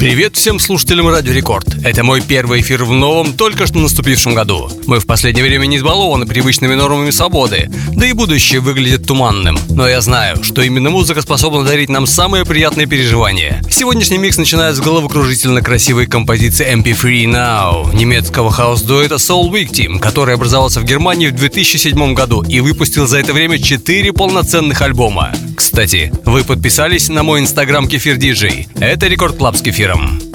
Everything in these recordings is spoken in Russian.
Привет всем слушателям Радио Рекорд. Это мой первый эфир в новом, только что наступившем году. Мы в последнее время не избалованы привычными нормами свободы, да и будущее выглядит туманным. Но я знаю, что именно музыка способна дарить нам самые приятные переживания. Сегодняшний микс начинает с головокружительно красивой композиции MP3 Now немецкого хаус-дуэта Soul Victim, который образовался в Германии в 2007 году и выпустил за это время 4 полноценных альбома. Кстати, вы подписались на мой инстаграм Кефир Диджей. Это Record Club с Кефиром.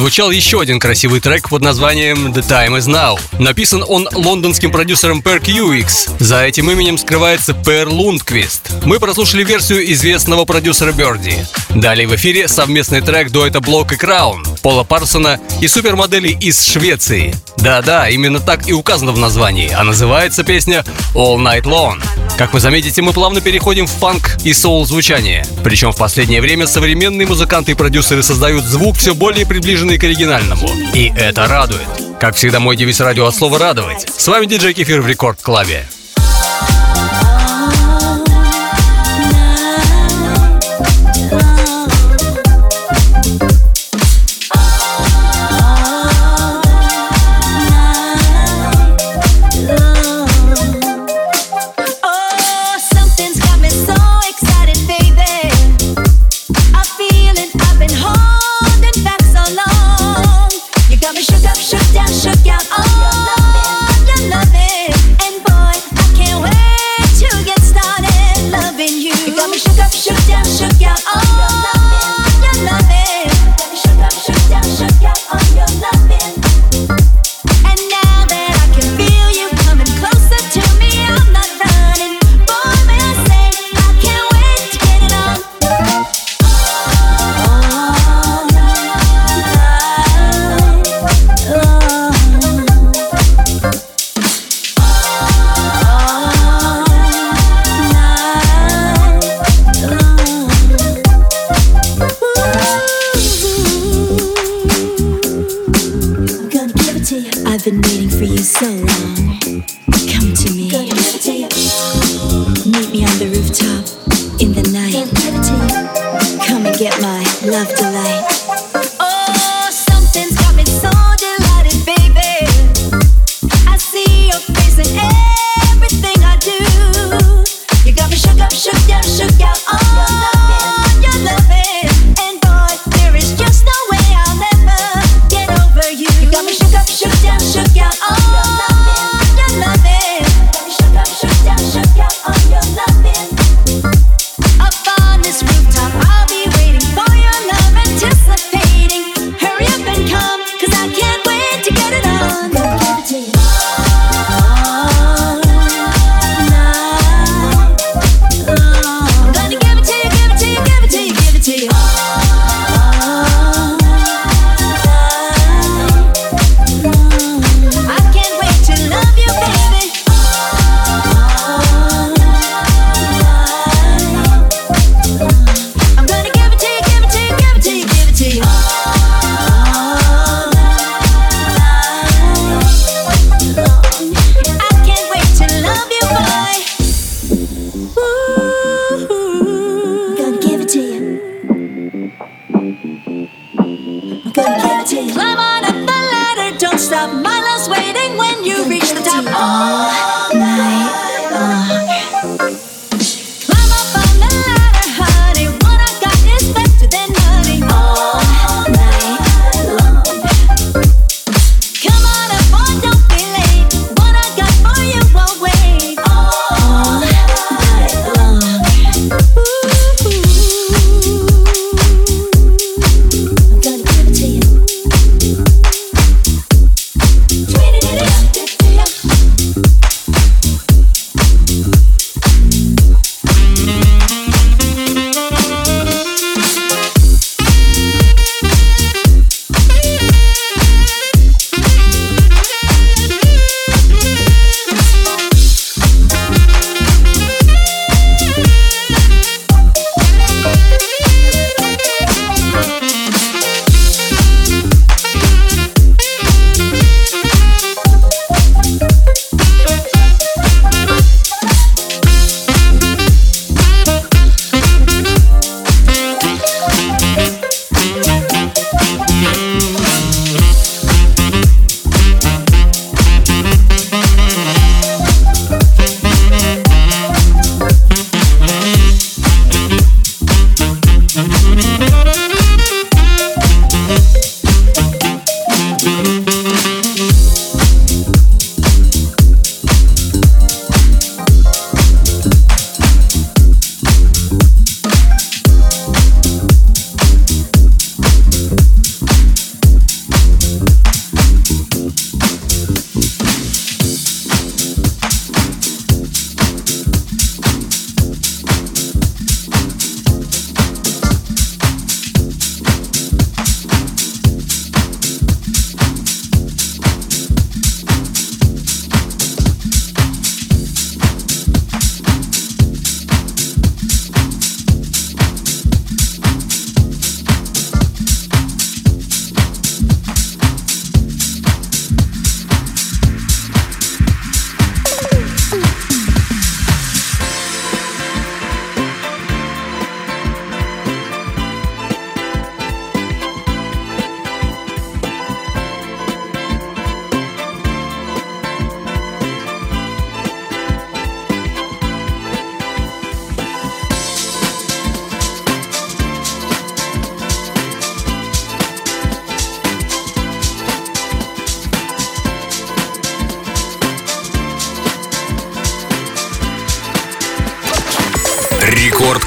Отзвучал еще один красивый трек под названием The Time Is Now. Написан он лондонским продюсером Per QX. За этим именем скрывается Per Лундквист. Мы прослушали версию известного продюсера Берди. Далее в эфире совместный трек дуэта Блок и Краун, Пола Парсона и супермодели из Швеции. Да-да, именно так и указано в названии, а называется песня All Night Long. Как вы заметите, мы плавно переходим в фанк и соул звучание. Причем в последнее время современные музыканты и продюсеры создают звук все более приближенный к оригинальному. И это радует. Как всегда, мой девиз радио от слова «радовать». С вами диджей Кефир в Рекорд Клабе.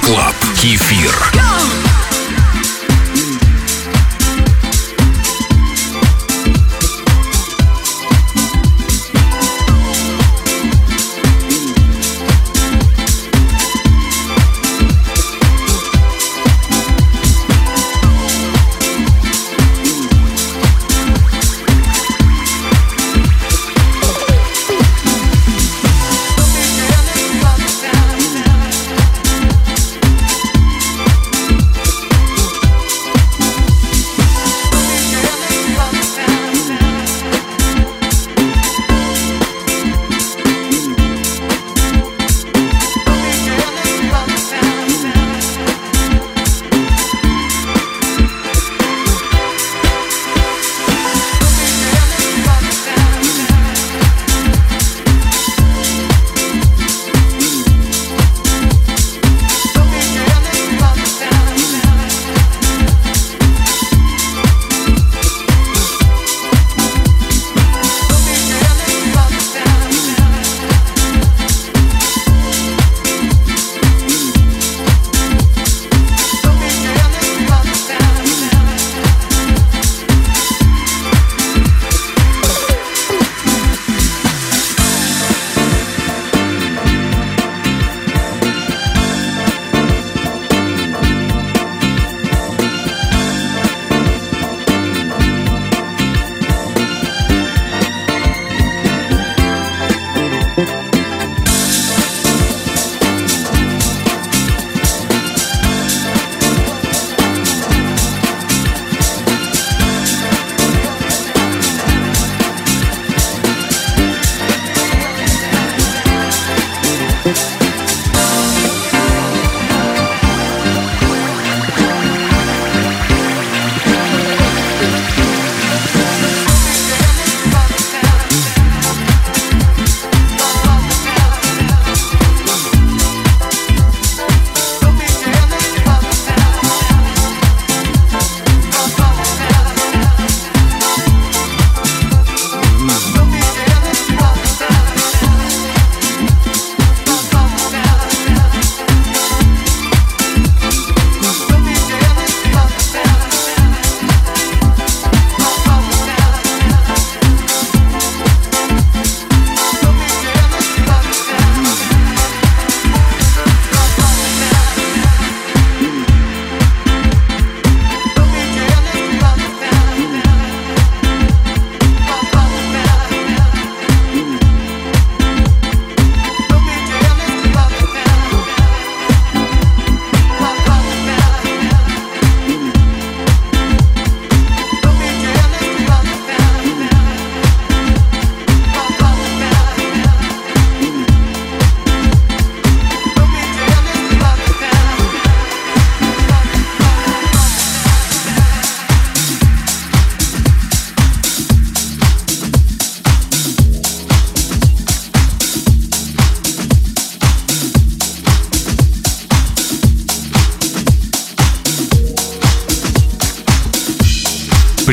Клаб. Кефир.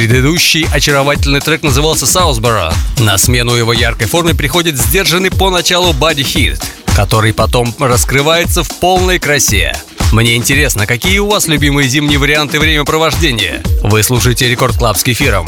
Предыдущий очаровательный трек назывался «Саусбора». На смену его яркой форме приходит сдержанный поначалу «Body Heat», который потом раскрывается в полной красе. Мне интересно, какие у вас любимые зимние варианты времяпровождения? Вы слушаете Record Club с Кефиром.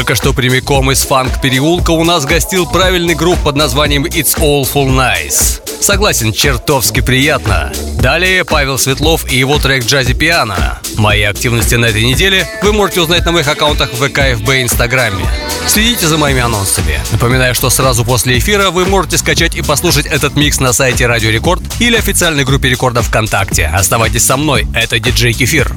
Только что прямиком из фанк-переулка у нас гостил правильный групп под названием It's All Full Nice. Согласен, чертовски приятно. Далее Павел Светлов и его трек «Джази Пиано». Мои активности на этой неделе вы можете узнать на моих аккаунтах в ВК, ФБ и Инстаграме. Следите за моими анонсами. Напоминаю, что сразу после эфира вы можете скачать и послушать этот микс на сайте Радио Рекорд или официальной группе Рекорда ВКонтакте. Оставайтесь со мной, это диджей Кефир.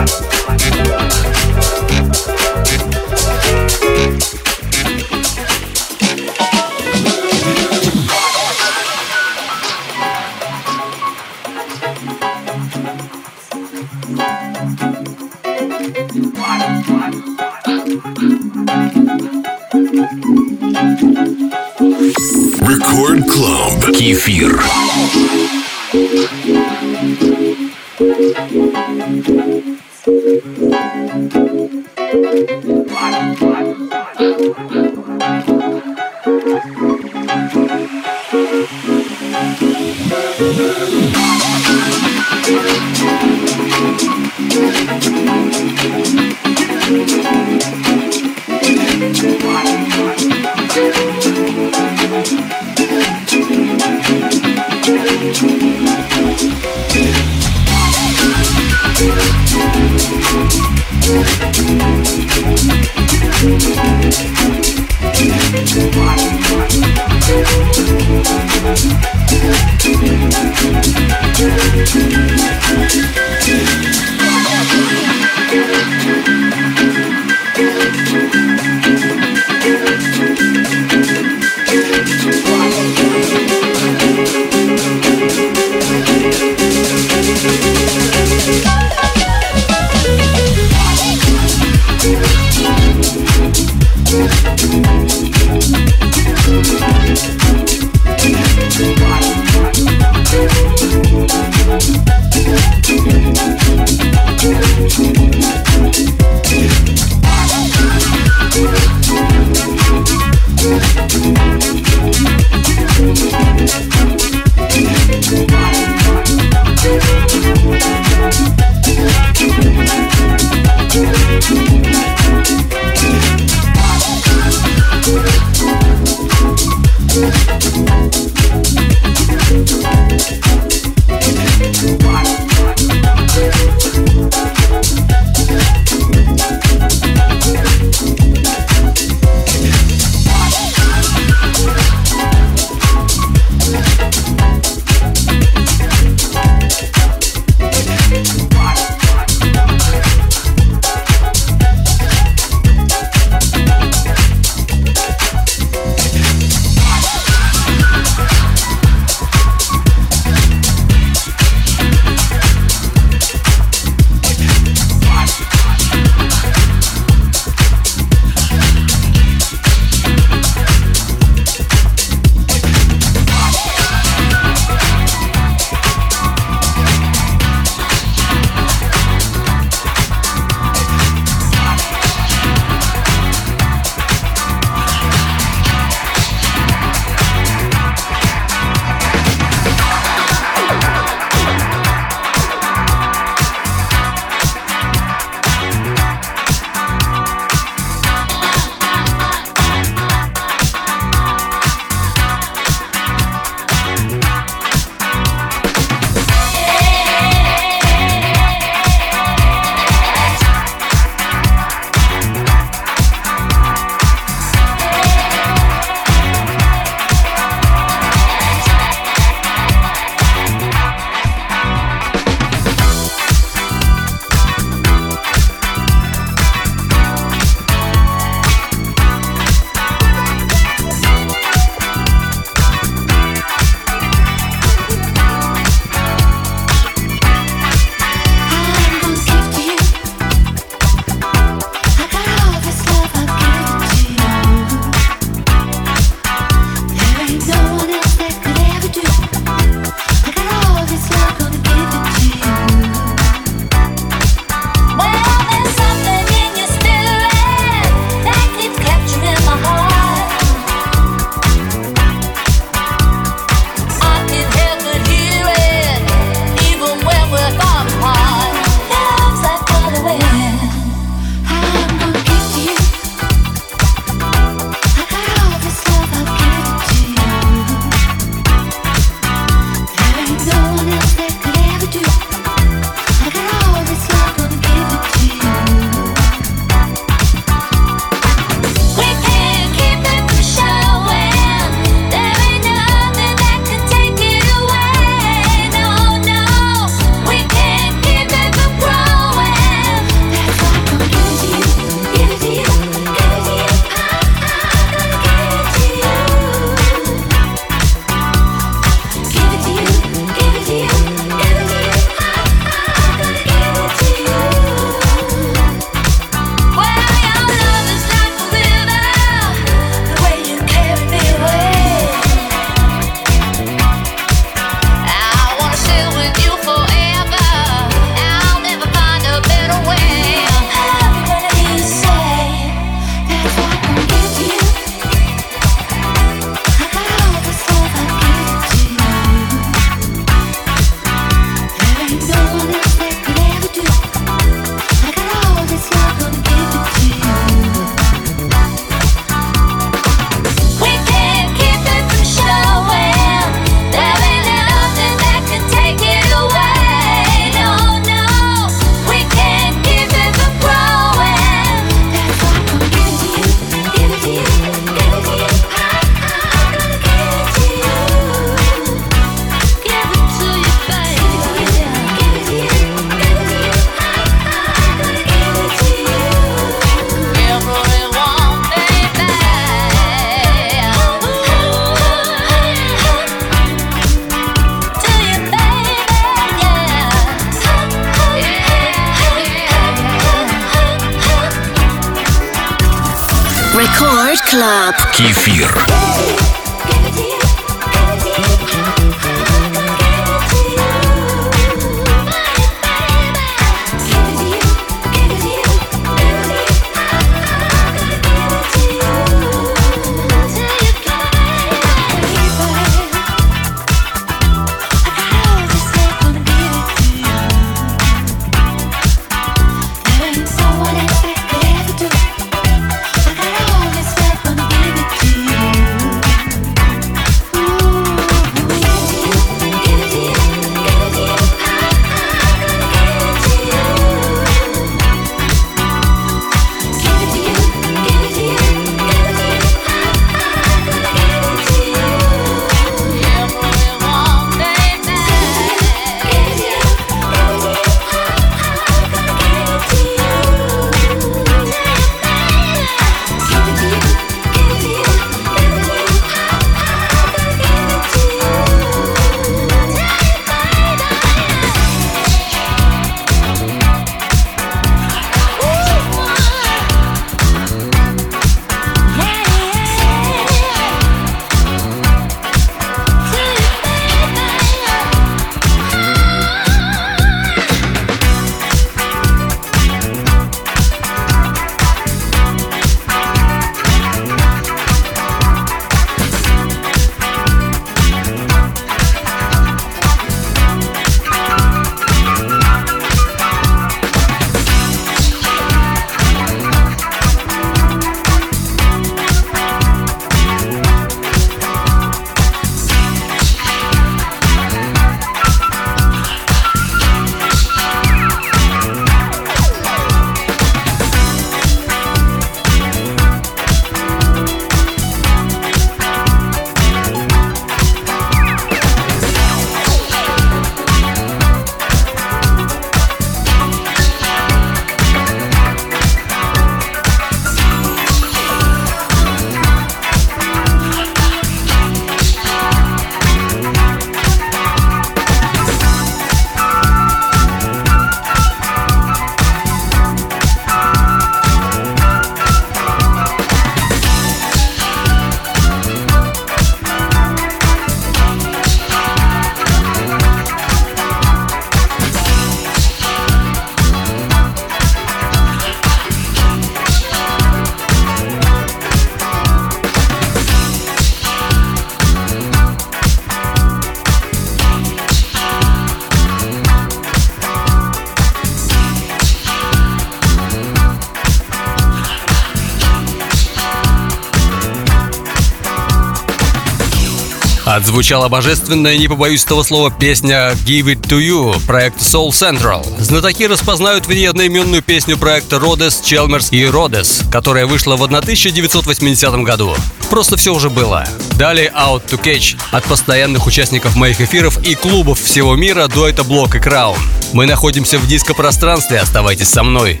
Отзвучала божественная, не побоюсь этого слова, песня «Give It To You» проекта Soul Central. Знатоки распознают в ней одноименную песню проекта Родес, Челмерс и Родес, которая вышла в 1980 году. Просто все уже было. Далее Out to Catch от постоянных участников моих эфиров и клубов всего мира до это блок и Краун. Мы находимся в диско-пространстве, оставайтесь со мной.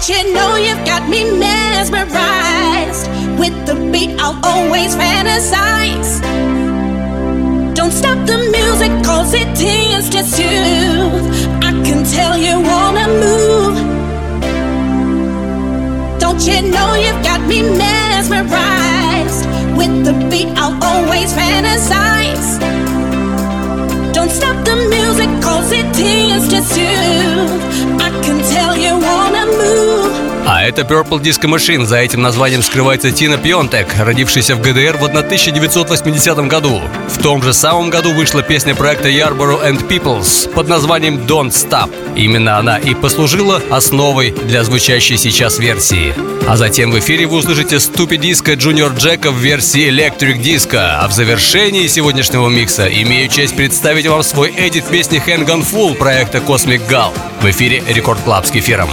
But you know you've got me mesmerized. With the beat, I'll always fantasize. Don't stop the music, cause it tends to. I can tell you wanna move. Don't you know you've got me mesmerized? With the beat, I'll always fantasize. Don't stop the music, cause it tends to. I can tell you wanna Это Purple Disco Machine. За этим названием скрывается Тина Пионтек, родившаяся в ГДР в 1980 году. В том же самом году вышла песня проекта Yarborough and Peoples под названием Don't Stop. Именно она и послужила основой для звучащей сейчас версии. А затем в эфире вы услышите Stupid Disco Junior Джека в версии Electric Disco. А в завершении сегодняшнего микса имею честь представить вам свой эдит песни Hang On Full проекта Cosmic Gal в эфире Рекорд Клаб с кефиром.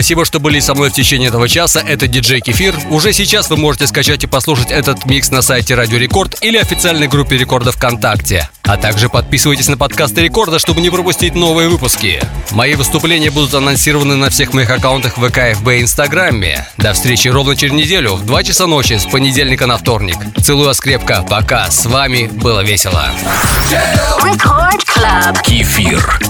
Спасибо, что были со мной в течение этого часа. Это диджей Кефир. Уже сейчас вы можете скачать и послушать этот микс на сайте Радио Рекорд или официальной группе Рекорда ВКонтакте. А также подписывайтесь на подкасты Рекорда, чтобы не пропустить новые выпуски. Мои выступления будут анонсированы на всех моих аккаунтах ВК, ФБ и Инстаграме. До встречи ровно через неделю в 2 часа ночи с понедельника на вторник. Целую вас крепко. Пока. С вами было весело. Кефир.